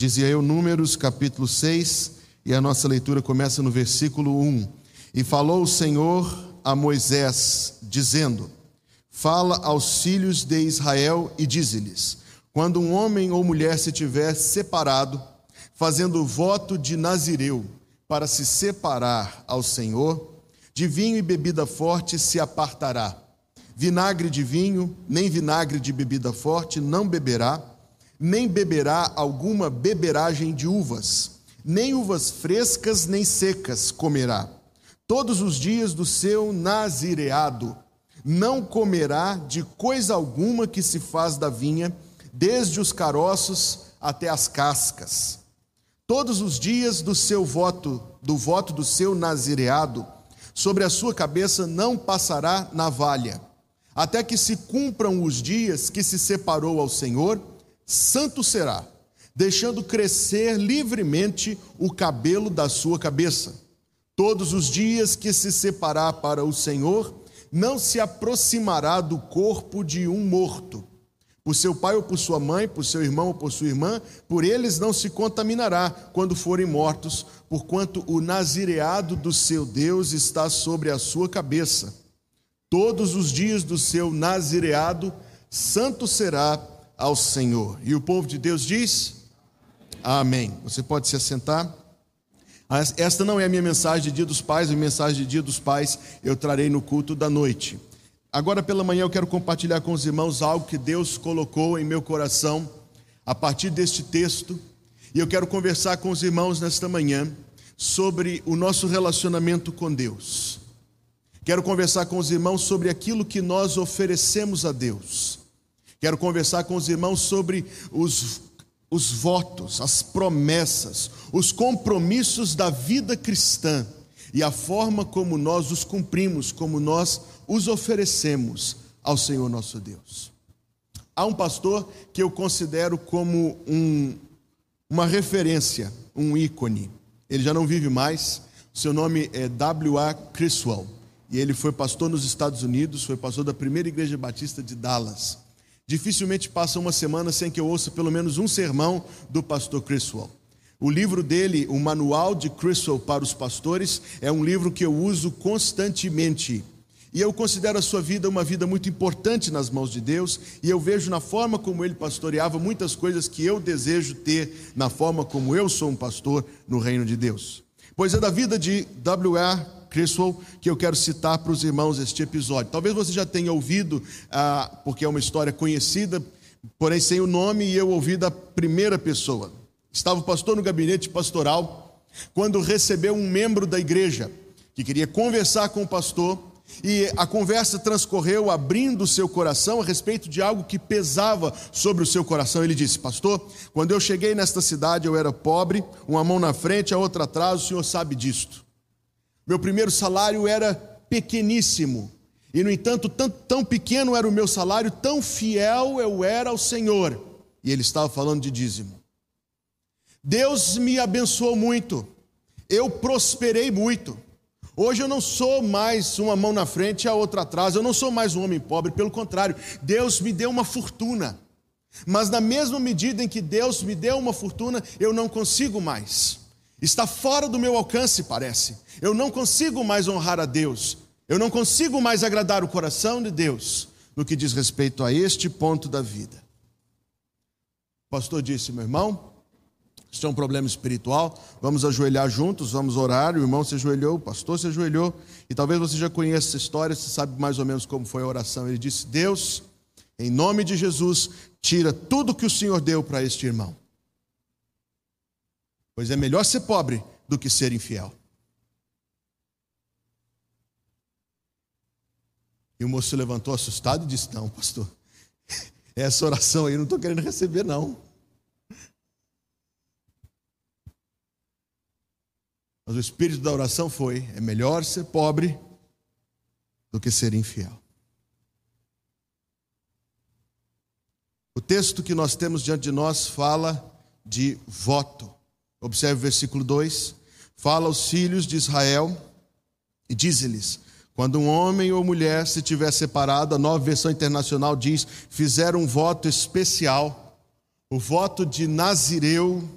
Dizia eu, Números capítulo 6, e a nossa leitura começa no versículo 1. E falou o Senhor a Moisés, dizendo: Fala aos filhos de Israel e dize-lhes: Quando um homem ou mulher se tiver separado, fazendo voto de Nazireu, para se separar ao Senhor, de vinho e bebida forte se apartará. Vinagre de vinho, nem vinagre de bebida forte não beberá, nem beberá alguma beberagem de uvas, nem uvas frescas nem secas comerá. Todos os dias do seu nazireado, não comerá de coisa alguma que se faz da vinha, desde os caroços até as cascas todos os dias do seu voto, do voto do seu nazireado, sobre a sua cabeça não passará navalha, até que se cumpram os dias que se separou ao Senhor, santo será, deixando crescer livremente o cabelo da sua cabeça. Todos os dias que se separar para o Senhor, não se aproximará do corpo de um morto por seu pai ou por sua mãe, por seu irmão ou por sua irmã, por eles não se contaminará quando forem mortos, porquanto o nazireado do seu Deus está sobre a sua cabeça. Todos os dias do seu nazireado, santo será ao Senhor. E o povo de Deus diz: Amém. Você pode se assentar. Esta não é a minha mensagem de Dia dos Pais, a mensagem de Dia dos Pais eu trarei no culto da noite. Agora pela manhã eu quero compartilhar com os irmãos algo que Deus colocou em meu coração a partir deste texto, e eu quero conversar com os irmãos nesta manhã sobre o nosso relacionamento com Deus. Quero conversar com os irmãos sobre aquilo que nós oferecemos a Deus. Quero conversar com os irmãos sobre os, os votos, as promessas, os compromissos da vida cristã e a forma como nós os cumprimos, como nós os oferecemos ao Senhor nosso Deus. Há um pastor que eu considero como um, uma referência, um ícone. Ele já não vive mais, seu nome é W.A. Criswell, e ele foi pastor nos Estados Unidos, foi pastor da primeira igreja batista de Dallas. Dificilmente passa uma semana sem que eu ouça pelo menos um sermão do pastor Criswell. O livro dele, o Manual de Criswell para os Pastores, é um livro que eu uso constantemente. E eu considero a sua vida uma vida muito importante nas mãos de Deus, e eu vejo na forma como ele pastoreava muitas coisas que eu desejo ter na forma como eu sou um pastor no reino de Deus. Pois é da vida de W.R. Criswell que eu quero citar para os irmãos este episódio. Talvez você já tenha ouvido, ah, porque é uma história conhecida, porém sem o nome, e eu ouvi da primeira pessoa. Estava o pastor no gabinete pastoral quando recebeu um membro da igreja que queria conversar com o pastor e a conversa transcorreu abrindo o seu coração a respeito de algo que pesava sobre o seu coração. Ele disse: Pastor, quando eu cheguei nesta cidade eu era pobre, uma mão na frente, a outra atrás, o senhor sabe disto. Meu primeiro salário era pequeníssimo, e no entanto, tão, tão pequeno era o meu salário, tão fiel eu era ao Senhor. E ele estava falando de dízimo. Deus me abençoou muito, eu prosperei muito. Hoje eu não sou mais uma mão na frente e a outra atrás, eu não sou mais um homem pobre, pelo contrário, Deus me deu uma fortuna. Mas na mesma medida em que Deus me deu uma fortuna, eu não consigo mais. Está fora do meu alcance, parece. Eu não consigo mais honrar a Deus. Eu não consigo mais agradar o coração de Deus no que diz respeito a este ponto da vida. O pastor disse, meu irmão, isso é um problema espiritual. Vamos ajoelhar juntos, vamos orar. O irmão se ajoelhou, o pastor se ajoelhou. E talvez você já conheça essa história, você sabe mais ou menos como foi a oração. Ele disse: Deus, em nome de Jesus, tira tudo que o Senhor deu para este irmão. Pois é melhor ser pobre do que ser infiel. E o moço se levantou assustado e disse: Não, pastor, essa oração aí eu não estou querendo receber, não. Mas o espírito da oração foi: é melhor ser pobre do que ser infiel. O texto que nós temos diante de nós fala de voto. Observe o versículo 2: fala aos filhos de Israel e diz-lhes: quando um homem ou mulher se tiver separado, a nova versão internacional diz: fizeram um voto especial, o voto de Nazireu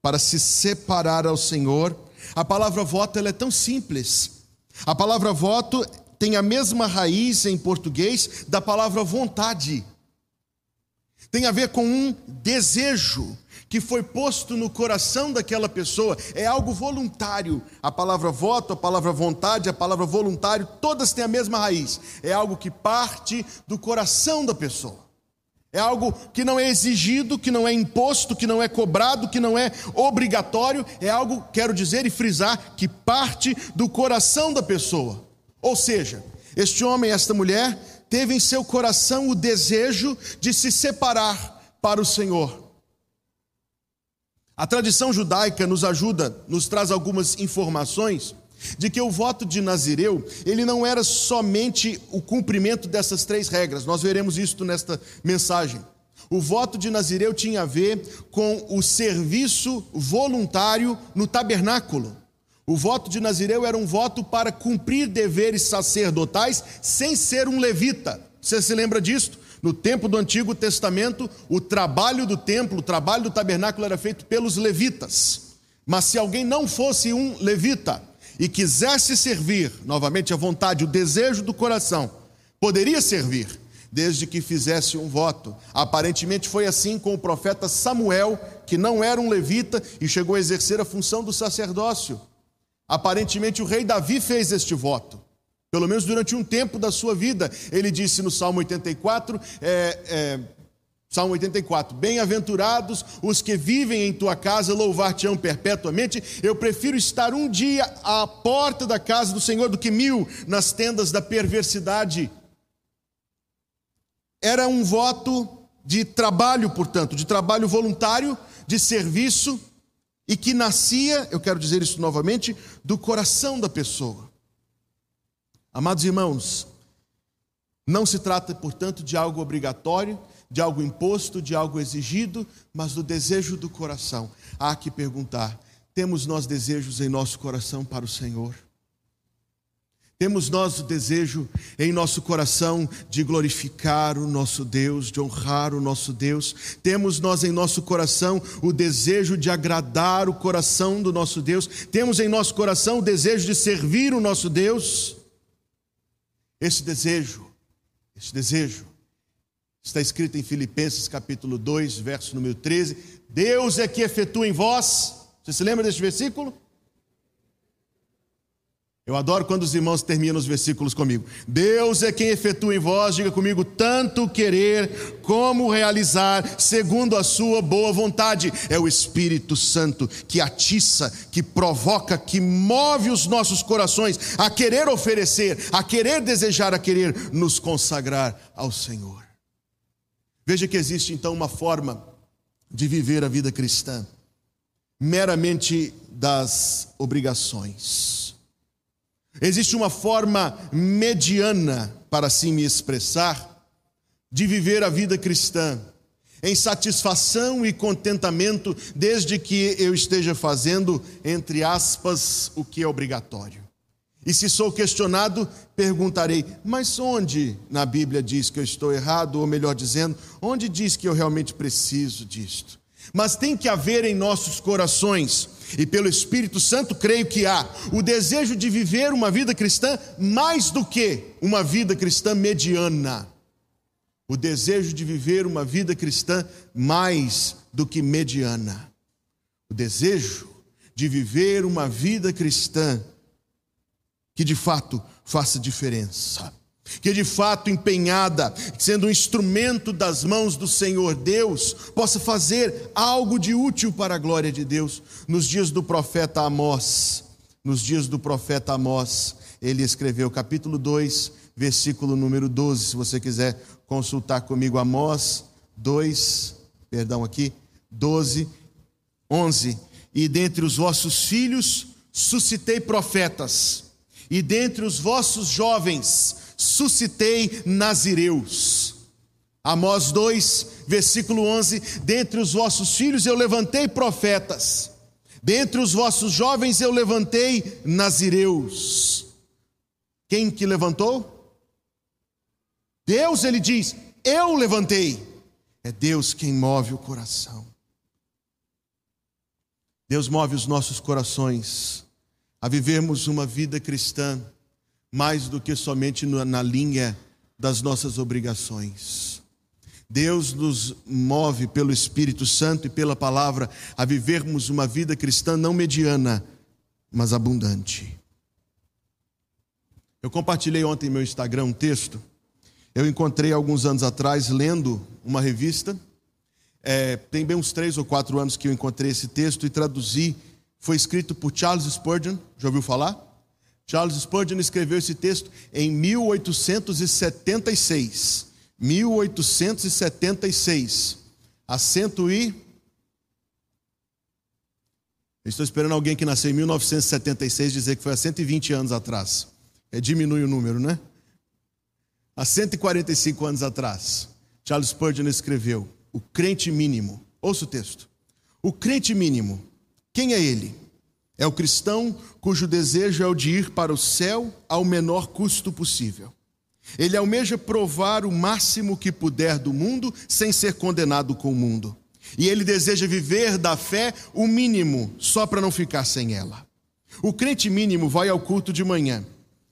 para se separar ao Senhor. A palavra voto ela é tão simples. A palavra voto tem a mesma raiz em português da palavra vontade. Tem a ver com um desejo que foi posto no coração daquela pessoa, é algo voluntário. A palavra voto, a palavra vontade, a palavra voluntário, todas têm a mesma raiz. É algo que parte do coração da pessoa. É algo que não é exigido, que não é imposto, que não é cobrado, que não é obrigatório, é algo, quero dizer e frisar, que parte do coração da pessoa. Ou seja, este homem, esta mulher, teve em seu coração o desejo de se separar para o Senhor. A tradição judaica nos ajuda, nos traz algumas informações de que o voto de Nazireu, ele não era somente o cumprimento dessas três regras. Nós veremos isso nesta mensagem. O voto de Nazireu tinha a ver com o serviço voluntário no tabernáculo. O voto de Nazireu era um voto para cumprir deveres sacerdotais sem ser um levita. Você se lembra disso? No tempo do Antigo Testamento, o trabalho do templo, o trabalho do tabernáculo era feito pelos levitas. Mas se alguém não fosse um levita, e quisesse servir, novamente a vontade, o desejo do coração, poderia servir, desde que fizesse um voto. Aparentemente foi assim com o profeta Samuel, que não era um levita e chegou a exercer a função do sacerdócio. Aparentemente o rei Davi fez este voto. Pelo menos durante um tempo da sua vida, ele disse no Salmo 84: é, é, Salmo 84: Bem-aventurados os que vivem em tua casa, louvar-te-ão perpetuamente. Eu prefiro estar um dia à porta da casa do Senhor do que mil nas tendas da perversidade. Era um voto de trabalho, portanto, de trabalho voluntário, de serviço, e que nascia, eu quero dizer isso novamente, do coração da pessoa. Amados irmãos, não se trata, portanto, de algo obrigatório, de algo imposto, de algo exigido, mas do desejo do coração. Há que perguntar: temos nós desejos em nosso coração para o Senhor? Temos nós o desejo em nosso coração de glorificar o nosso Deus, de honrar o nosso Deus. Temos nós em nosso coração o desejo de agradar o coração do nosso Deus. Temos em nosso coração o desejo de servir o nosso Deus. Esse desejo, esse desejo Está escrito em Filipenses capítulo 2, verso número 13: Deus é que efetua em vós. Você se lembra deste versículo? Eu adoro quando os irmãos terminam os versículos comigo. Deus é quem efetua em vós, diga comigo, tanto querer como realizar, segundo a sua boa vontade. É o Espírito Santo que atiça, que provoca, que move os nossos corações a querer oferecer, a querer desejar, a querer nos consagrar ao Senhor. Veja que existe então uma forma de viver a vida cristã meramente das obrigações. Existe uma forma mediana, para assim me expressar, de viver a vida cristã, em satisfação e contentamento, desde que eu esteja fazendo, entre aspas, o que é obrigatório. E se sou questionado, perguntarei: mas onde na Bíblia diz que eu estou errado? Ou melhor dizendo, onde diz que eu realmente preciso disto? Mas tem que haver em nossos corações, e pelo Espírito Santo creio que há, o desejo de viver uma vida cristã mais do que uma vida cristã mediana. O desejo de viver uma vida cristã mais do que mediana. O desejo de viver uma vida cristã que de fato faça diferença, que de fato empenhada, sendo um instrumento das mãos do Senhor Deus, possa fazer algo de útil para a glória de Deus. Nos dias do profeta Amós, nos dias do profeta Amós, ele escreveu capítulo 2, versículo número 12, se você quiser consultar comigo Amós 2, perdão aqui, 12, 11. E dentre os vossos filhos suscitei profetas e dentre os vossos jovens suscitei nazireus. Amós 2, versículo 11: Dentre os vossos filhos eu levantei profetas, dentre os vossos jovens eu levantei nazireus. Quem que levantou? Deus, ele diz: Eu levantei. É Deus quem move o coração. Deus move os nossos corações a vivermos uma vida cristã mais do que somente na linha das nossas obrigações. Deus nos move pelo Espírito Santo e pela palavra a vivermos uma vida cristã não mediana, mas abundante. Eu compartilhei ontem no meu Instagram um texto. Eu encontrei alguns anos atrás lendo uma revista. É, tem bem uns três ou quatro anos que eu encontrei esse texto e traduzi. Foi escrito por Charles Spurgeon. Já ouviu falar? Charles Spurgeon escreveu esse texto em 1876. 1876. A cento e. Eu estou esperando alguém que nasceu em 1976 dizer que foi há 120 anos atrás. É, diminui o número, né? Há 145 anos atrás, Charles Spurgeon escreveu: O crente mínimo. Ouça o texto. O crente mínimo, quem é ele? É o cristão cujo desejo é o de ir para o céu ao menor custo possível. Ele almeja provar o máximo que puder do mundo sem ser condenado com o mundo. E ele deseja viver da fé o mínimo, só para não ficar sem ela. O crente mínimo vai ao culto de manhã,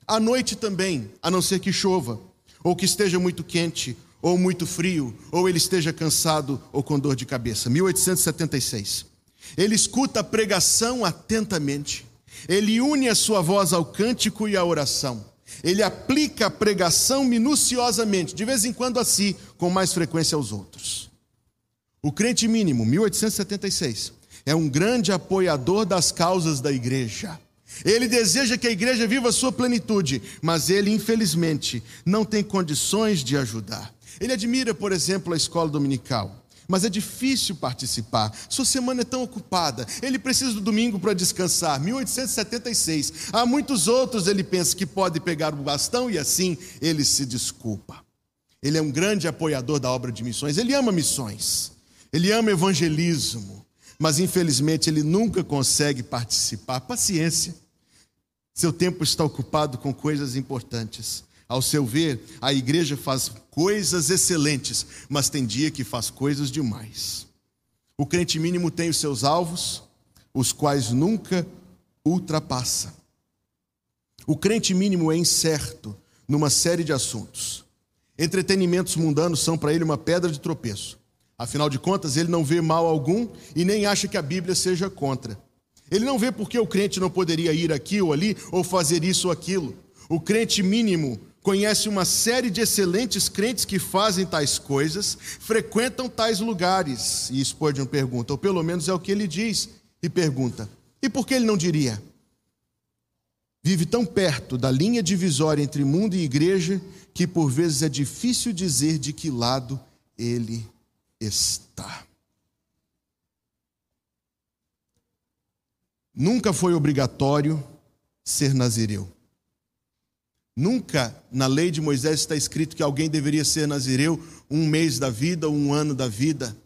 à noite também, a não ser que chova, ou que esteja muito quente, ou muito frio, ou ele esteja cansado ou com dor de cabeça. 1876. Ele escuta a pregação atentamente. Ele une a sua voz ao cântico e à oração. Ele aplica a pregação minuciosamente, de vez em quando a si, com mais frequência aos outros. O crente mínimo, 1876, é um grande apoiador das causas da igreja. Ele deseja que a igreja viva a sua plenitude, mas ele, infelizmente, não tem condições de ajudar. Ele admira, por exemplo, a escola dominical mas é difícil participar. Sua semana é tão ocupada. Ele precisa do domingo para descansar. 1876. Há muitos outros, ele pensa que pode pegar o bastão e assim ele se desculpa. Ele é um grande apoiador da obra de missões. Ele ama missões. Ele ama evangelismo. Mas infelizmente ele nunca consegue participar. Paciência. Seu tempo está ocupado com coisas importantes. Ao seu ver, a igreja faz coisas excelentes, mas tem dia que faz coisas demais. O crente mínimo tem os seus alvos, os quais nunca ultrapassa. O crente mínimo é incerto numa série de assuntos. Entretenimentos mundanos são para ele uma pedra de tropeço. Afinal de contas, ele não vê mal algum e nem acha que a Bíblia seja contra. Ele não vê por que o crente não poderia ir aqui ou ali ou fazer isso ou aquilo. O crente mínimo conhece uma série de excelentes crentes que fazem tais coisas, frequentam tais lugares. E Spurgeon pergunta, ou pelo menos é o que ele diz, e pergunta: e por que ele não diria? Vive tão perto da linha divisória entre mundo e igreja que por vezes é difícil dizer de que lado ele está. Nunca foi obrigatório ser nazireu. Nunca na lei de Moisés está escrito que alguém deveria ser nazireu um mês da vida um ano da vida.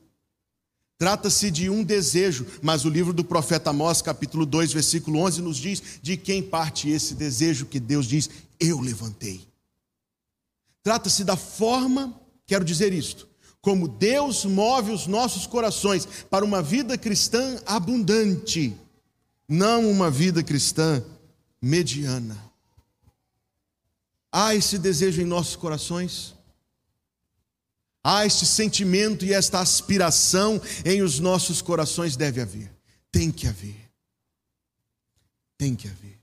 Trata-se de um desejo, mas o livro do profeta Amós, capítulo 2, versículo 11, nos diz de quem parte esse desejo que Deus diz: Eu levantei. Trata-se da forma, quero dizer isto, como Deus move os nossos corações para uma vida cristã abundante, não uma vida cristã mediana. Há esse desejo em nossos corações? Há este sentimento e esta aspiração em os nossos corações? Deve haver. Tem que haver. Tem que haver.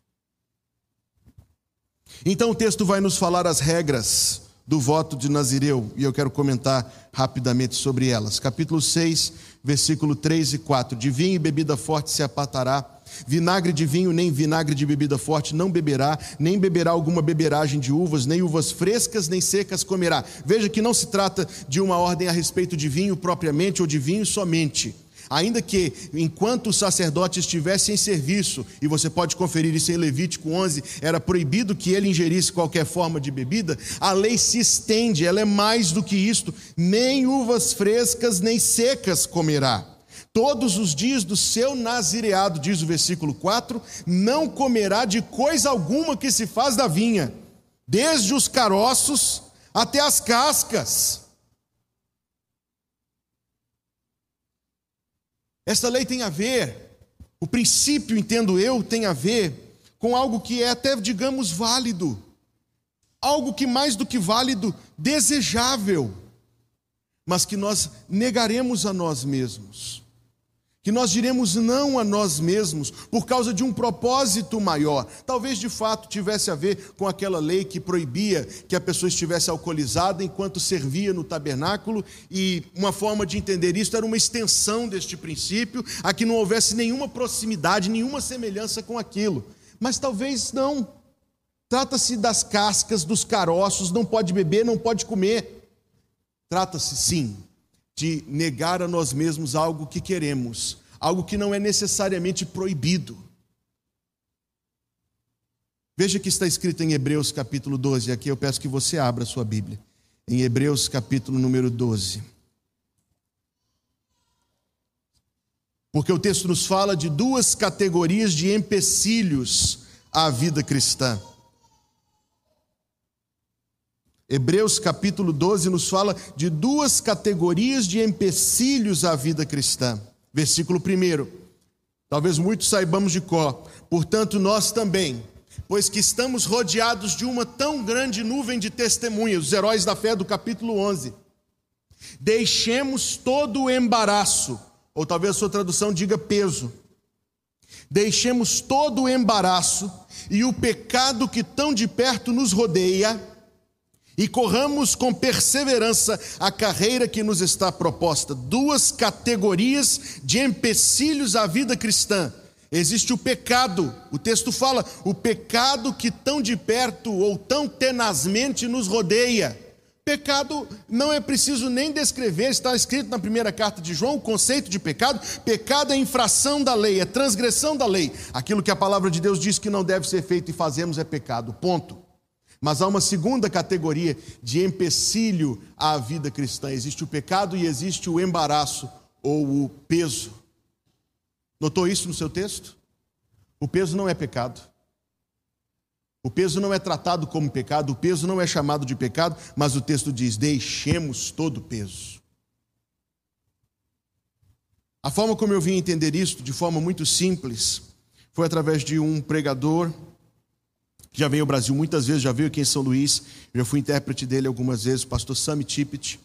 Então o texto vai nos falar as regras do voto de Nazireu, e eu quero comentar rapidamente sobre elas. Capítulo 6, versículo 3 e 4. De vinho e bebida forte se apartará Vinagre de vinho, nem vinagre de bebida forte não beberá, nem beberá alguma beberagem de uvas, nem uvas frescas, nem secas comerá. Veja que não se trata de uma ordem a respeito de vinho propriamente ou de vinho somente. Ainda que, enquanto o sacerdote estivesse em serviço, e você pode conferir isso em Levítico 11, era proibido que ele ingerisse qualquer forma de bebida, a lei se estende, ela é mais do que isto: nem uvas frescas nem secas comerá. Todos os dias do seu nazireado, diz o versículo 4, não comerá de coisa alguma que se faz da vinha, desde os caroços até as cascas. Esta lei tem a ver O princípio, entendo eu, tem a ver com algo que é até, digamos, válido, algo que mais do que válido, desejável, mas que nós negaremos a nós mesmos que nós diremos não a nós mesmos por causa de um propósito maior. Talvez de fato tivesse a ver com aquela lei que proibia que a pessoa estivesse alcoolizada enquanto servia no tabernáculo, e uma forma de entender isso era uma extensão deste princípio, a que não houvesse nenhuma proximidade, nenhuma semelhança com aquilo. Mas talvez não. Trata-se das cascas, dos caroços, não pode beber, não pode comer. Trata-se sim de negar a nós mesmos algo que queremos, algo que não é necessariamente proibido. Veja que está escrito em Hebreus capítulo 12, aqui eu peço que você abra a sua Bíblia. Em Hebreus capítulo número 12. Porque o texto nos fala de duas categorias de empecilhos à vida cristã. Hebreus capítulo 12 nos fala de duas categorias de empecilhos à vida cristã. Versículo 1. Talvez muitos saibamos de cor. Portanto, nós também, pois que estamos rodeados de uma tão grande nuvem de testemunhas, os heróis da fé do capítulo 11, deixemos todo o embaraço, ou talvez a sua tradução diga peso. Deixemos todo o embaraço e o pecado que tão de perto nos rodeia e corramos com perseverança a carreira que nos está proposta. Duas categorias de empecilhos à vida cristã. Existe o pecado, o texto fala, o pecado que tão de perto ou tão tenazmente nos rodeia. Pecado não é preciso nem descrever, está escrito na primeira carta de João o conceito de pecado. Pecado é infração da lei, é transgressão da lei. Aquilo que a palavra de Deus diz que não deve ser feito e fazemos é pecado. Ponto. Mas há uma segunda categoria de empecilho à vida cristã: existe o pecado e existe o embaraço ou o peso. Notou isso no seu texto? O peso não é pecado. O peso não é tratado como pecado, o peso não é chamado de pecado, mas o texto diz: deixemos todo o peso. A forma como eu vim entender isso, de forma muito simples, foi através de um pregador já veio ao Brasil muitas vezes, já veio aqui em São Luís, já fui intérprete dele algumas vezes, o pastor Sammy Tippett.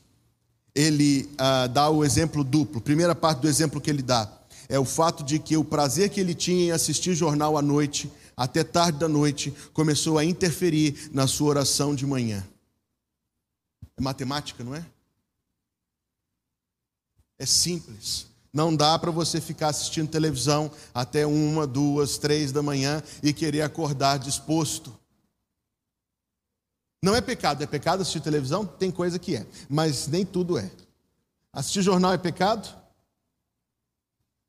Ele ah, dá o exemplo duplo. Primeira parte do exemplo que ele dá é o fato de que o prazer que ele tinha em assistir jornal à noite, até tarde da noite, começou a interferir na sua oração de manhã. É matemática, não é? É simples. Não dá para você ficar assistindo televisão até uma, duas, três da manhã e querer acordar disposto. Não é pecado, é pecado assistir televisão? Tem coisa que é, mas nem tudo é. Assistir jornal é pecado?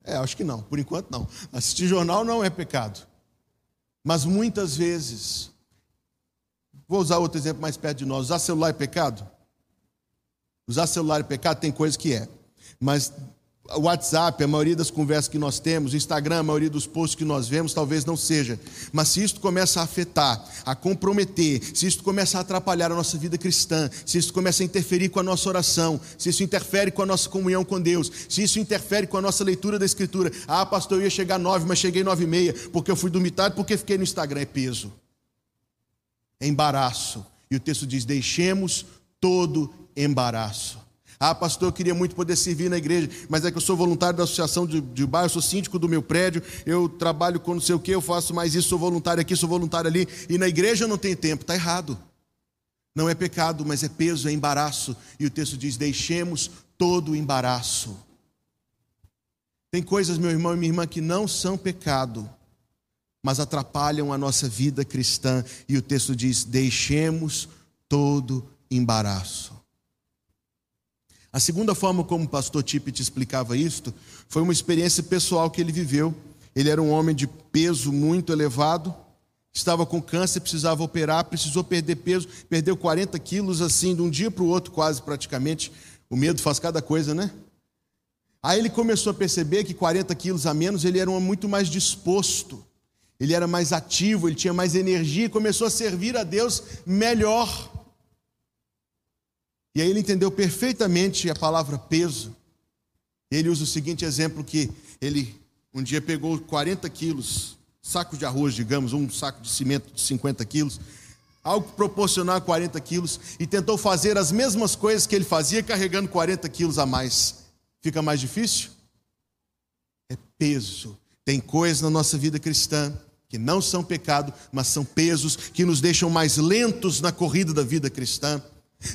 É, acho que não, por enquanto não. Assistir jornal não é pecado. Mas muitas vezes, vou usar outro exemplo mais perto de nós: usar celular é pecado? Usar celular é pecado? Tem coisa que é. Mas o WhatsApp, a maioria das conversas que nós temos, o Instagram, a maioria dos posts que nós vemos, talvez não seja. Mas se isso começa a afetar, a comprometer, se isso começa a atrapalhar a nossa vida cristã, se isso começa a interferir com a nossa oração, se isso interfere com a nossa comunhão com Deus, se isso interfere com a nossa leitura da Escritura. Ah, pastor, eu ia chegar nove, mas cheguei nove e meia, porque eu fui dormir tarde, porque fiquei no Instagram. É peso, é embaraço. E o texto diz: deixemos todo embaraço. Ah, pastor, eu queria muito poder servir na igreja, mas é que eu sou voluntário da associação de, de bairro, sou síndico do meu prédio, eu trabalho com não sei o que, eu faço mais isso, sou voluntário aqui, sou voluntário ali, e na igreja eu não tenho tempo. Está errado. Não é pecado, mas é peso, é embaraço. E o texto diz: deixemos todo o embaraço. Tem coisas, meu irmão e minha irmã, que não são pecado, mas atrapalham a nossa vida cristã. E o texto diz: deixemos todo embaraço. A segunda forma como o pastor Tippett explicava isto foi uma experiência pessoal que ele viveu. Ele era um homem de peso muito elevado, estava com câncer, precisava operar, precisou perder peso, perdeu 40 quilos assim, de um dia para o outro, quase praticamente. O medo faz cada coisa, né? Aí ele começou a perceber que 40 quilos a menos ele era um muito mais disposto, ele era mais ativo, ele tinha mais energia e começou a servir a Deus melhor. E aí ele entendeu perfeitamente a palavra peso. Ele usa o seguinte exemplo que ele um dia pegou 40 quilos, saco de arroz, digamos, um saco de cimento de 50 quilos, algo proporcional a 40 quilos, e tentou fazer as mesmas coisas que ele fazia carregando 40 quilos a mais. Fica mais difícil? É peso. Tem coisas na nossa vida cristã que não são pecado, mas são pesos que nos deixam mais lentos na corrida da vida cristã.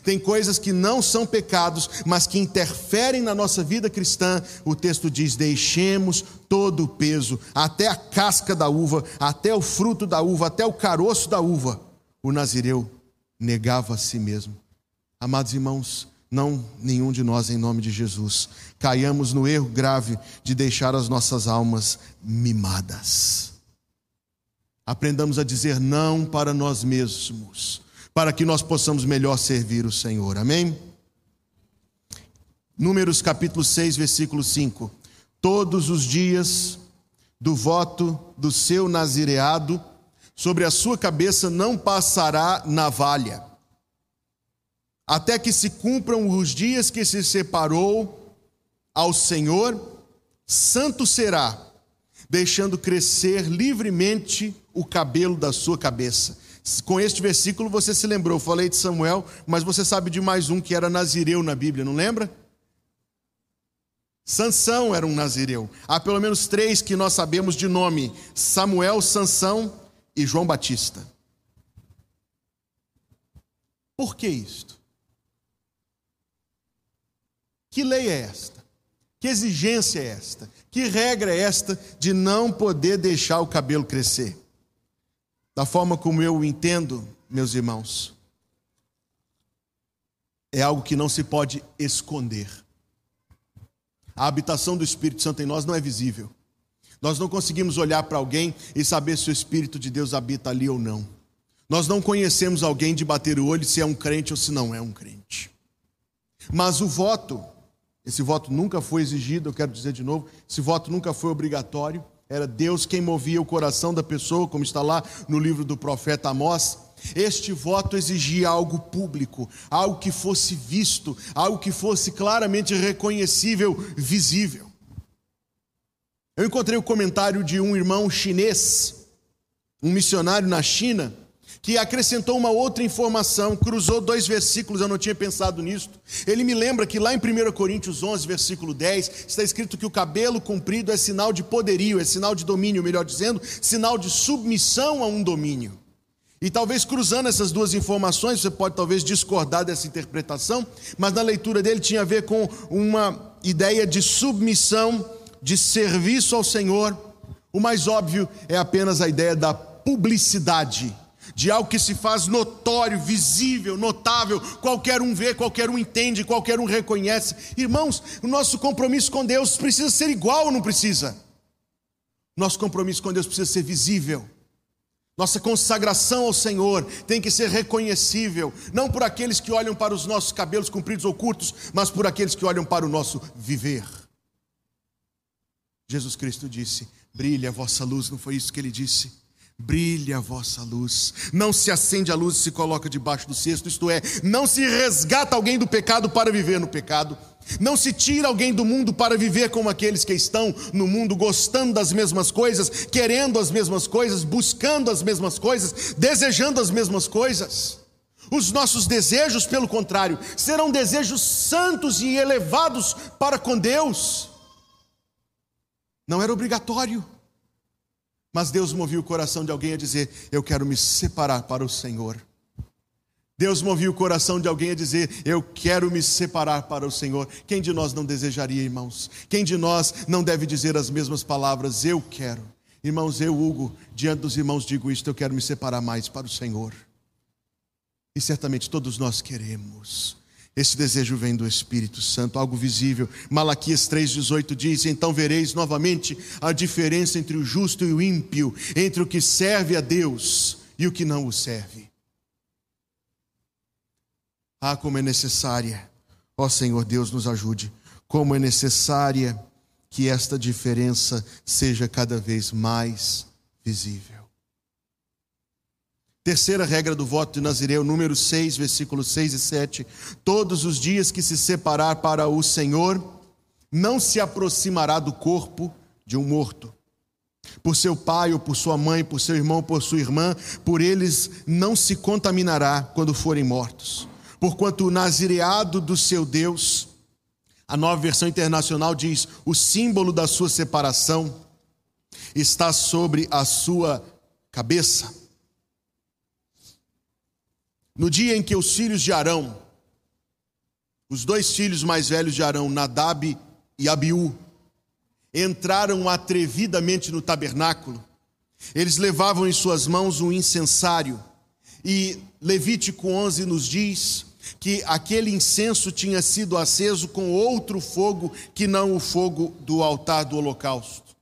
Tem coisas que não são pecados, mas que interferem na nossa vida cristã. O texto diz: deixemos todo o peso, até a casca da uva, até o fruto da uva, até o caroço da uva. O nazireu negava a si mesmo. Amados irmãos, não nenhum de nós, em nome de Jesus, caiamos no erro grave de deixar as nossas almas mimadas. Aprendamos a dizer não para nós mesmos para que nós possamos melhor servir o Senhor. Amém? Números capítulo 6, versículo 5. Todos os dias do voto do seu nazireado, sobre a sua cabeça não passará navalha, até que se cumpram os dias que se separou ao Senhor, santo será, deixando crescer livremente o cabelo da sua cabeça com este versículo você se lembrou, eu falei de Samuel, mas você sabe de mais um que era nazireu na Bíblia, não lembra? Sansão era um nazireu. Há pelo menos três que nós sabemos de nome: Samuel, Sansão e João Batista. Por que isto? Que lei é esta? Que exigência é esta? Que regra é esta de não poder deixar o cabelo crescer? Da forma como eu entendo, meus irmãos, é algo que não se pode esconder. A habitação do Espírito Santo em nós não é visível. Nós não conseguimos olhar para alguém e saber se o Espírito de Deus habita ali ou não. Nós não conhecemos alguém de bater o olho se é um crente ou se não é um crente. Mas o voto, esse voto nunca foi exigido, eu quero dizer de novo, esse voto nunca foi obrigatório. Era Deus quem movia o coração da pessoa, como está lá no livro do profeta Amós. Este voto exigia algo público, algo que fosse visto, algo que fosse claramente reconhecível, visível. Eu encontrei o comentário de um irmão chinês, um missionário na China, que acrescentou uma outra informação, cruzou dois versículos, eu não tinha pensado nisso. Ele me lembra que lá em 1 Coríntios 11, versículo 10, está escrito que o cabelo comprido é sinal de poderio, é sinal de domínio, melhor dizendo, sinal de submissão a um domínio. E talvez cruzando essas duas informações, você pode talvez discordar dessa interpretação, mas na leitura dele tinha a ver com uma ideia de submissão, de serviço ao Senhor. O mais óbvio é apenas a ideia da publicidade de algo que se faz notório, visível, notável, qualquer um vê, qualquer um entende, qualquer um reconhece. Irmãos, o nosso compromisso com Deus precisa ser igual ou não precisa? Nosso compromisso com Deus precisa ser visível. Nossa consagração ao Senhor tem que ser reconhecível, não por aqueles que olham para os nossos cabelos compridos ou curtos, mas por aqueles que olham para o nosso viver. Jesus Cristo disse: brilha a vossa luz, não foi isso que ele disse? Brilhe a vossa luz. Não se acende a luz e se coloca debaixo do cesto, isto é, não se resgata alguém do pecado para viver no pecado. Não se tira alguém do mundo para viver como aqueles que estão no mundo, gostando das mesmas coisas, querendo as mesmas coisas, buscando as mesmas coisas, desejando as mesmas coisas. Os nossos desejos, pelo contrário, serão desejos santos e elevados para com Deus. Não era obrigatório. Mas Deus movia o coração de alguém a dizer: Eu quero me separar para o Senhor. Deus movia o coração de alguém a dizer: Eu quero me separar para o Senhor. Quem de nós não desejaria, irmãos? Quem de nós não deve dizer as mesmas palavras? Eu quero. Irmãos, eu, Hugo, diante dos irmãos digo isto: Eu quero me separar mais para o Senhor. E certamente todos nós queremos. Esse desejo vem do Espírito Santo, algo visível. Malaquias 3,18 diz: Então vereis novamente a diferença entre o justo e o ímpio, entre o que serve a Deus e o que não o serve. Ah, como é necessária, ó Senhor Deus, nos ajude, como é necessária que esta diferença seja cada vez mais visível. Terceira regra do voto de Nazireu, número 6, versículos 6 e 7. Todos os dias que se separar para o Senhor, não se aproximará do corpo de um morto. Por seu pai ou por sua mãe, por seu irmão por sua irmã, por eles não se contaminará quando forem mortos. Porquanto o nazireado do seu Deus, a nova versão internacional diz: o símbolo da sua separação está sobre a sua cabeça. No dia em que os filhos de Arão, os dois filhos mais velhos de Arão, Nadab e Abiú, entraram atrevidamente no tabernáculo, eles levavam em suas mãos um incensário, e Levítico 11 nos diz que aquele incenso tinha sido aceso com outro fogo que não o fogo do altar do holocausto.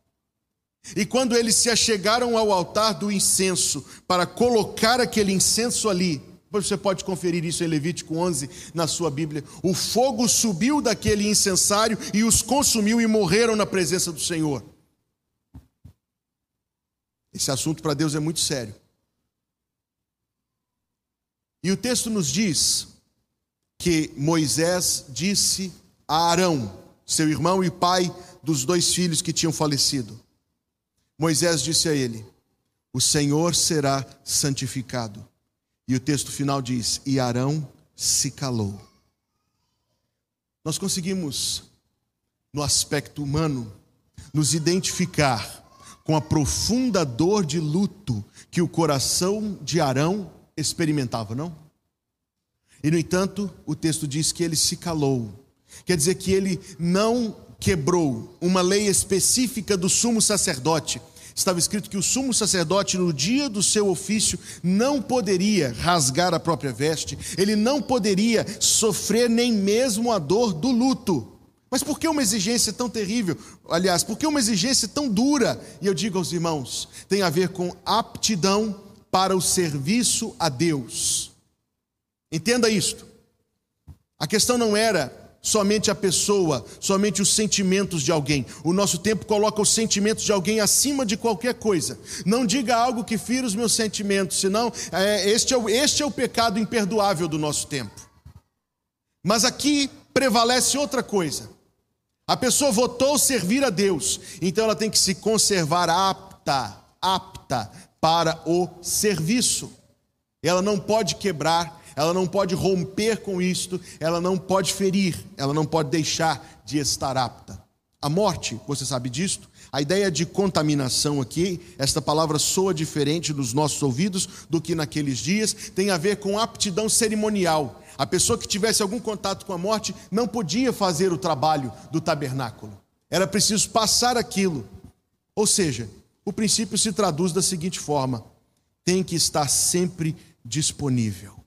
E quando eles se achegaram ao altar do incenso para colocar aquele incenso ali, você pode conferir isso em Levítico 11 na sua Bíblia. O fogo subiu daquele incensário e os consumiu e morreram na presença do Senhor. Esse assunto para Deus é muito sério. E o texto nos diz que Moisés disse a Arão, seu irmão e pai dos dois filhos que tinham falecido. Moisés disse a ele: O Senhor será santificado e o texto final diz: E Arão se calou. Nós conseguimos, no aspecto humano, nos identificar com a profunda dor de luto que o coração de Arão experimentava, não? E no entanto, o texto diz que ele se calou. Quer dizer que ele não quebrou uma lei específica do sumo sacerdote, estava escrito que o sumo sacerdote, no dia do seu ofício, não poderia rasgar a própria veste, ele não poderia sofrer nem mesmo a dor do luto. Mas por que uma exigência tão terrível? Aliás, por que uma exigência tão dura? E eu digo aos irmãos, tem a ver com aptidão para o serviço a Deus. Entenda isto. A questão não era somente a pessoa, somente os sentimentos de alguém. O nosso tempo coloca os sentimentos de alguém acima de qualquer coisa. Não diga algo que fira os meus sentimentos, senão é, este, é este é o pecado imperdoável do nosso tempo. Mas aqui prevalece outra coisa. A pessoa votou servir a Deus, então ela tem que se conservar apta, apta para o serviço. Ela não pode quebrar ela não pode romper com isto, ela não pode ferir, ela não pode deixar de estar apta. A morte, você sabe disto? A ideia de contaminação aqui, esta palavra soa diferente nos nossos ouvidos do que naqueles dias, tem a ver com aptidão cerimonial. A pessoa que tivesse algum contato com a morte não podia fazer o trabalho do tabernáculo. Era preciso passar aquilo. Ou seja, o princípio se traduz da seguinte forma: tem que estar sempre disponível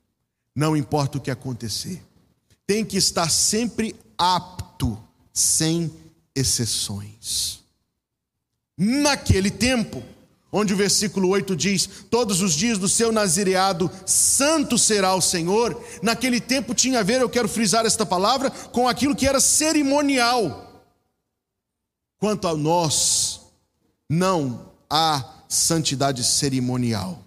não importa o que acontecer. Tem que estar sempre apto, sem exceções. Naquele tempo, onde o versículo 8 diz: Todos os dias do seu nazireado, santo será o Senhor. Naquele tempo tinha a ver, eu quero frisar esta palavra, com aquilo que era cerimonial. Quanto a nós, não há santidade cerimonial.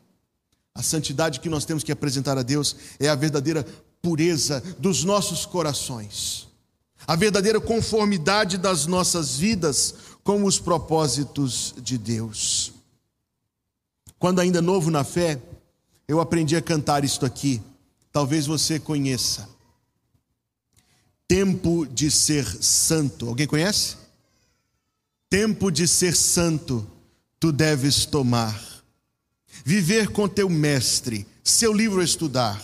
A santidade que nós temos que apresentar a Deus é a verdadeira pureza dos nossos corações, a verdadeira conformidade das nossas vidas com os propósitos de Deus. Quando ainda novo na fé, eu aprendi a cantar isto aqui, talvez você conheça. Tempo de ser santo. Alguém conhece? Tempo de ser santo, tu deves tomar viver com teu mestre, seu livro estudar,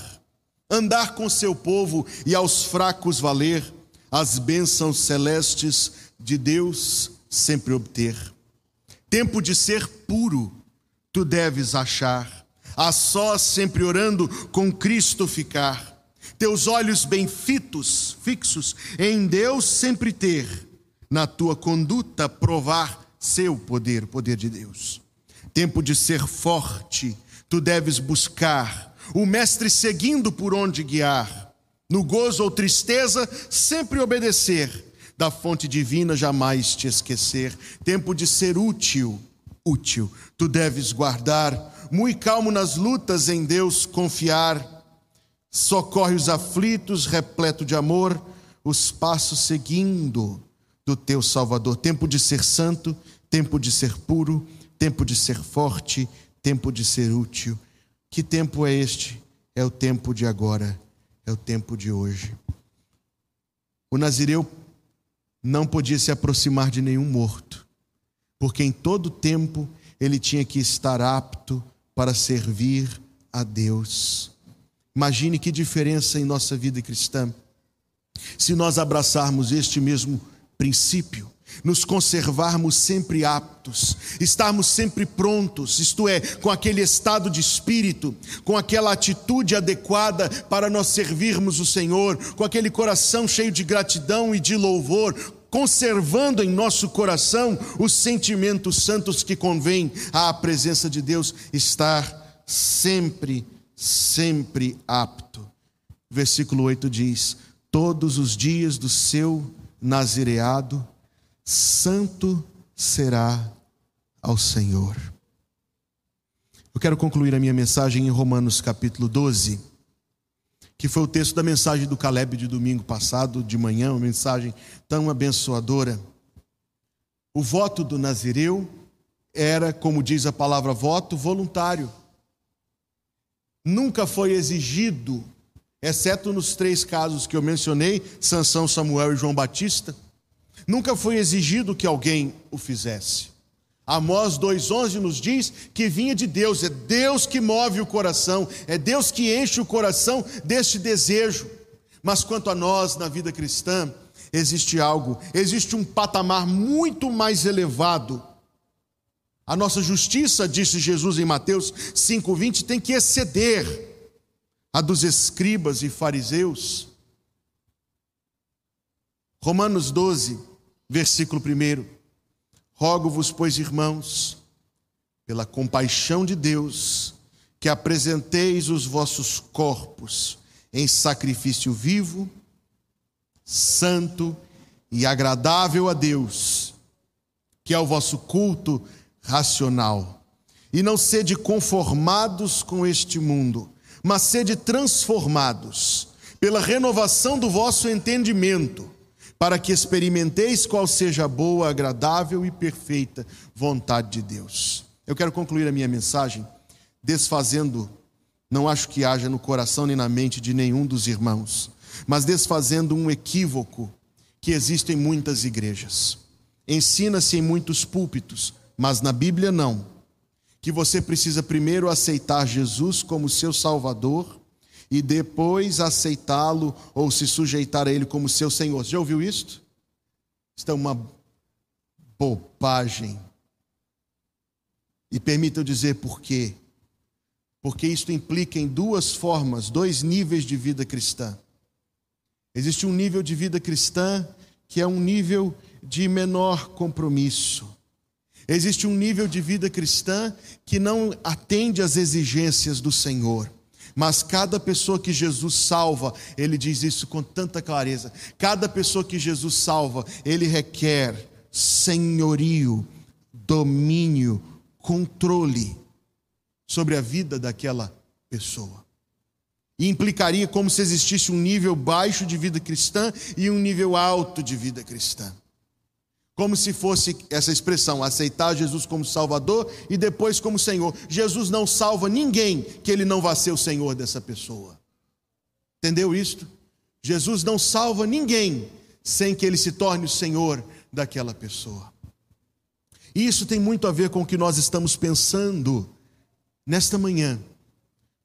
andar com seu povo e aos fracos valer, as bênçãos celestes de Deus sempre obter. Tempo de ser puro, tu deves achar, a sós sempre orando com Cristo ficar. Teus olhos bem fitos, fixos em Deus sempre ter, na tua conduta provar seu poder, o poder de Deus tempo de ser forte, tu deves buscar, o Mestre seguindo por onde guiar, no gozo ou tristeza, sempre obedecer, da fonte divina jamais te esquecer, tempo de ser útil, útil, tu deves guardar, muito calmo nas lutas em Deus confiar, socorre os aflitos, repleto de amor, os passos seguindo do teu Salvador, tempo de ser santo, tempo de ser puro, tempo de ser forte, tempo de ser útil. Que tempo é este? É o tempo de agora, é o tempo de hoje. O nazireu não podia se aproximar de nenhum morto, porque em todo tempo ele tinha que estar apto para servir a Deus. Imagine que diferença em nossa vida cristã se nós abraçarmos este mesmo princípio, nos conservarmos sempre aptos, estarmos sempre prontos, isto é, com aquele estado de espírito, com aquela atitude adequada para nós servirmos o Senhor, com aquele coração cheio de gratidão e de louvor, conservando em nosso coração os sentimentos santos que convém à presença de Deus, estar sempre, sempre apto. Versículo 8 diz: Todos os dias do seu nazireado, santo será ao Senhor. Eu quero concluir a minha mensagem em Romanos capítulo 12, que foi o texto da mensagem do Caleb de domingo passado, de manhã, uma mensagem tão abençoadora. O voto do Nazireu era, como diz a palavra voto, voluntário. Nunca foi exigido, exceto nos três casos que eu mencionei, Sansão, Samuel e João Batista Nunca foi exigido que alguém o fizesse. Amós 2,11 nos diz que vinha de Deus, é Deus que move o coração, é Deus que enche o coração deste desejo. Mas quanto a nós na vida cristã, existe algo, existe um patamar muito mais elevado. A nossa justiça, disse Jesus em Mateus 5,20, tem que exceder a dos escribas e fariseus. Romanos 12, Versículo 1: Rogo-vos, pois, irmãos, pela compaixão de Deus, que apresenteis os vossos corpos em sacrifício vivo, santo e agradável a Deus, que é o vosso culto racional. E não sede conformados com este mundo, mas sede transformados pela renovação do vosso entendimento para que experimenteis qual seja a boa, agradável e perfeita vontade de Deus. Eu quero concluir a minha mensagem desfazendo, não acho que haja no coração nem na mente de nenhum dos irmãos, mas desfazendo um equívoco que existe em muitas igrejas. Ensina-se em muitos púlpitos, mas na Bíblia não. Que você precisa primeiro aceitar Jesus como seu Salvador e depois aceitá-lo ou se sujeitar a ele como seu Senhor. Já ouviu isto? Isto é uma bobagem. E permita eu dizer por quê. Porque isto implica em duas formas, dois níveis de vida cristã. Existe um nível de vida cristã que é um nível de menor compromisso. Existe um nível de vida cristã que não atende às exigências do Senhor. Mas cada pessoa que Jesus salva, ele diz isso com tanta clareza. Cada pessoa que Jesus salva, ele requer senhorio, domínio, controle sobre a vida daquela pessoa. E implicaria como se existisse um nível baixo de vida cristã e um nível alto de vida cristã como se fosse essa expressão, aceitar Jesus como Salvador e depois como Senhor. Jesus não salva ninguém que ele não vá ser o Senhor dessa pessoa. Entendeu isto? Jesus não salva ninguém sem que ele se torne o Senhor daquela pessoa. E isso tem muito a ver com o que nós estamos pensando nesta manhã,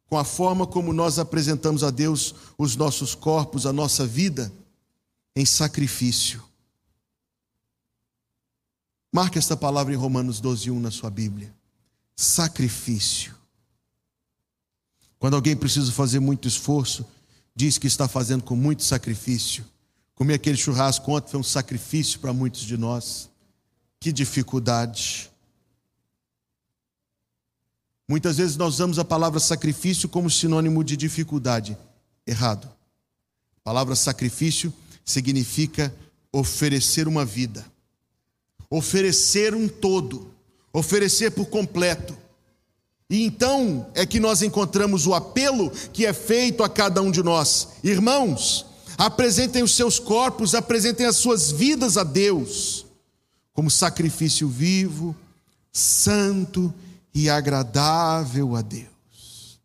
com a forma como nós apresentamos a Deus os nossos corpos, a nossa vida em sacrifício. Marque esta palavra em Romanos 12, 1 na sua Bíblia. Sacrifício. Quando alguém precisa fazer muito esforço, diz que está fazendo com muito sacrifício. Comer aquele churrasco ontem foi um sacrifício para muitos de nós. Que dificuldade. Muitas vezes nós usamos a palavra sacrifício como sinônimo de dificuldade. Errado. A palavra sacrifício significa oferecer uma vida oferecer um todo, oferecer por completo. E então é que nós encontramos o apelo que é feito a cada um de nós. Irmãos, apresentem os seus corpos, apresentem as suas vidas a Deus, como sacrifício vivo, santo e agradável a Deus.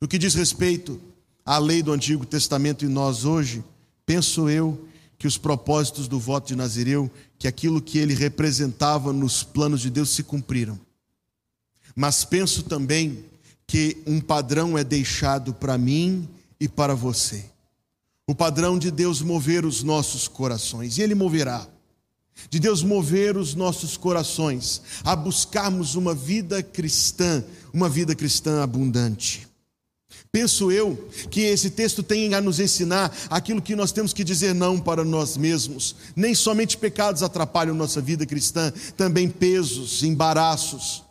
No que diz respeito à lei do Antigo Testamento e nós hoje, penso eu que os propósitos do voto de Nazireu, que aquilo que ele representava nos planos de Deus se cumpriram. Mas penso também que um padrão é deixado para mim e para você. O padrão de Deus mover os nossos corações, e Ele moverá de Deus mover os nossos corações a buscarmos uma vida cristã, uma vida cristã abundante. Penso eu que esse texto tem a nos ensinar aquilo que nós temos que dizer não para nós mesmos. Nem somente pecados atrapalham nossa vida cristã, também pesos, embaraços.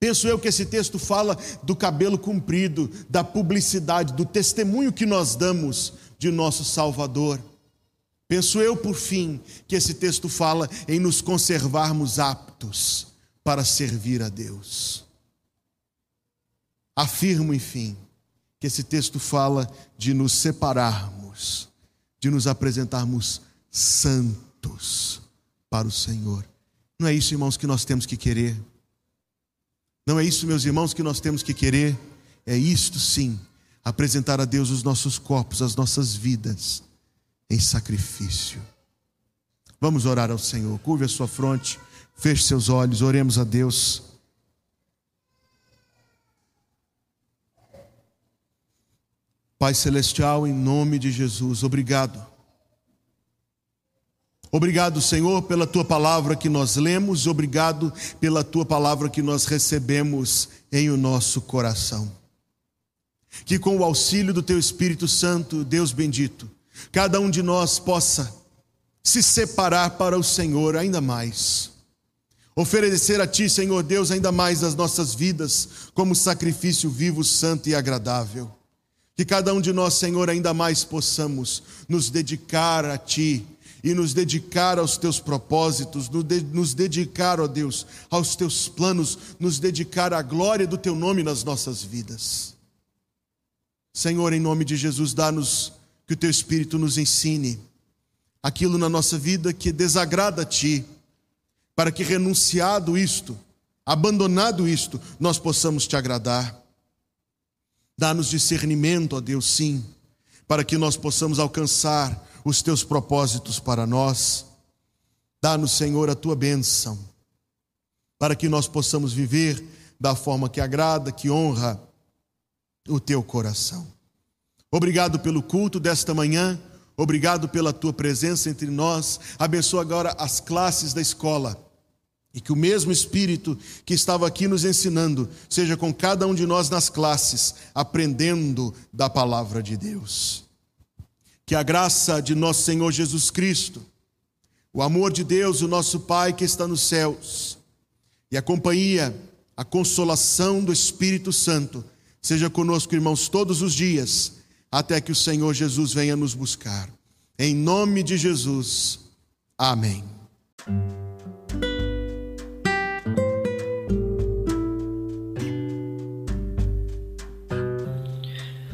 Penso eu que esse texto fala do cabelo comprido, da publicidade, do testemunho que nós damos de nosso Salvador. Penso eu, por fim, que esse texto fala em nos conservarmos aptos para servir a Deus. Afirmo, enfim, que esse texto fala de nos separarmos, de nos apresentarmos santos para o Senhor. Não é isso, irmãos, que nós temos que querer. Não é isso, meus irmãos, que nós temos que querer. É isto, sim, apresentar a Deus os nossos corpos, as nossas vidas em sacrifício. Vamos orar ao Senhor. Curve a sua fronte, feche seus olhos, oremos a Deus. Pai Celestial, em nome de Jesus, obrigado. Obrigado, Senhor, pela tua palavra que nós lemos, obrigado pela tua palavra que nós recebemos em o nosso coração. Que com o auxílio do teu Espírito Santo, Deus bendito, cada um de nós possa se separar para o Senhor ainda mais. Oferecer a Ti, Senhor Deus, ainda mais as nossas vidas como sacrifício vivo, santo e agradável. Que cada um de nós, Senhor, ainda mais possamos nos dedicar a Ti e nos dedicar aos Teus propósitos, nos dedicar, ó Deus, aos Teus planos, nos dedicar à glória do Teu nome nas nossas vidas. Senhor, em nome de Jesus, dá-nos que o teu Espírito nos ensine aquilo na nossa vida que desagrada a ti, para que renunciado isto, abandonado isto, nós possamos te agradar. Dá-nos discernimento, ó Deus, sim, para que nós possamos alcançar os teus propósitos para nós. Dá-nos, Senhor, a tua bênção, para que nós possamos viver da forma que agrada, que honra o teu coração. Obrigado pelo culto desta manhã. Obrigado pela tua presença entre nós. Abençoa agora as classes da escola. E que o mesmo Espírito que estava aqui nos ensinando seja com cada um de nós nas classes, aprendendo da palavra de Deus. Que a graça de nosso Senhor Jesus Cristo, o amor de Deus, o nosso Pai que está nos céus, e a companhia, a consolação do Espírito Santo, seja conosco, irmãos, todos os dias até que o Senhor Jesus venha nos buscar. Em nome de Jesus. Amém.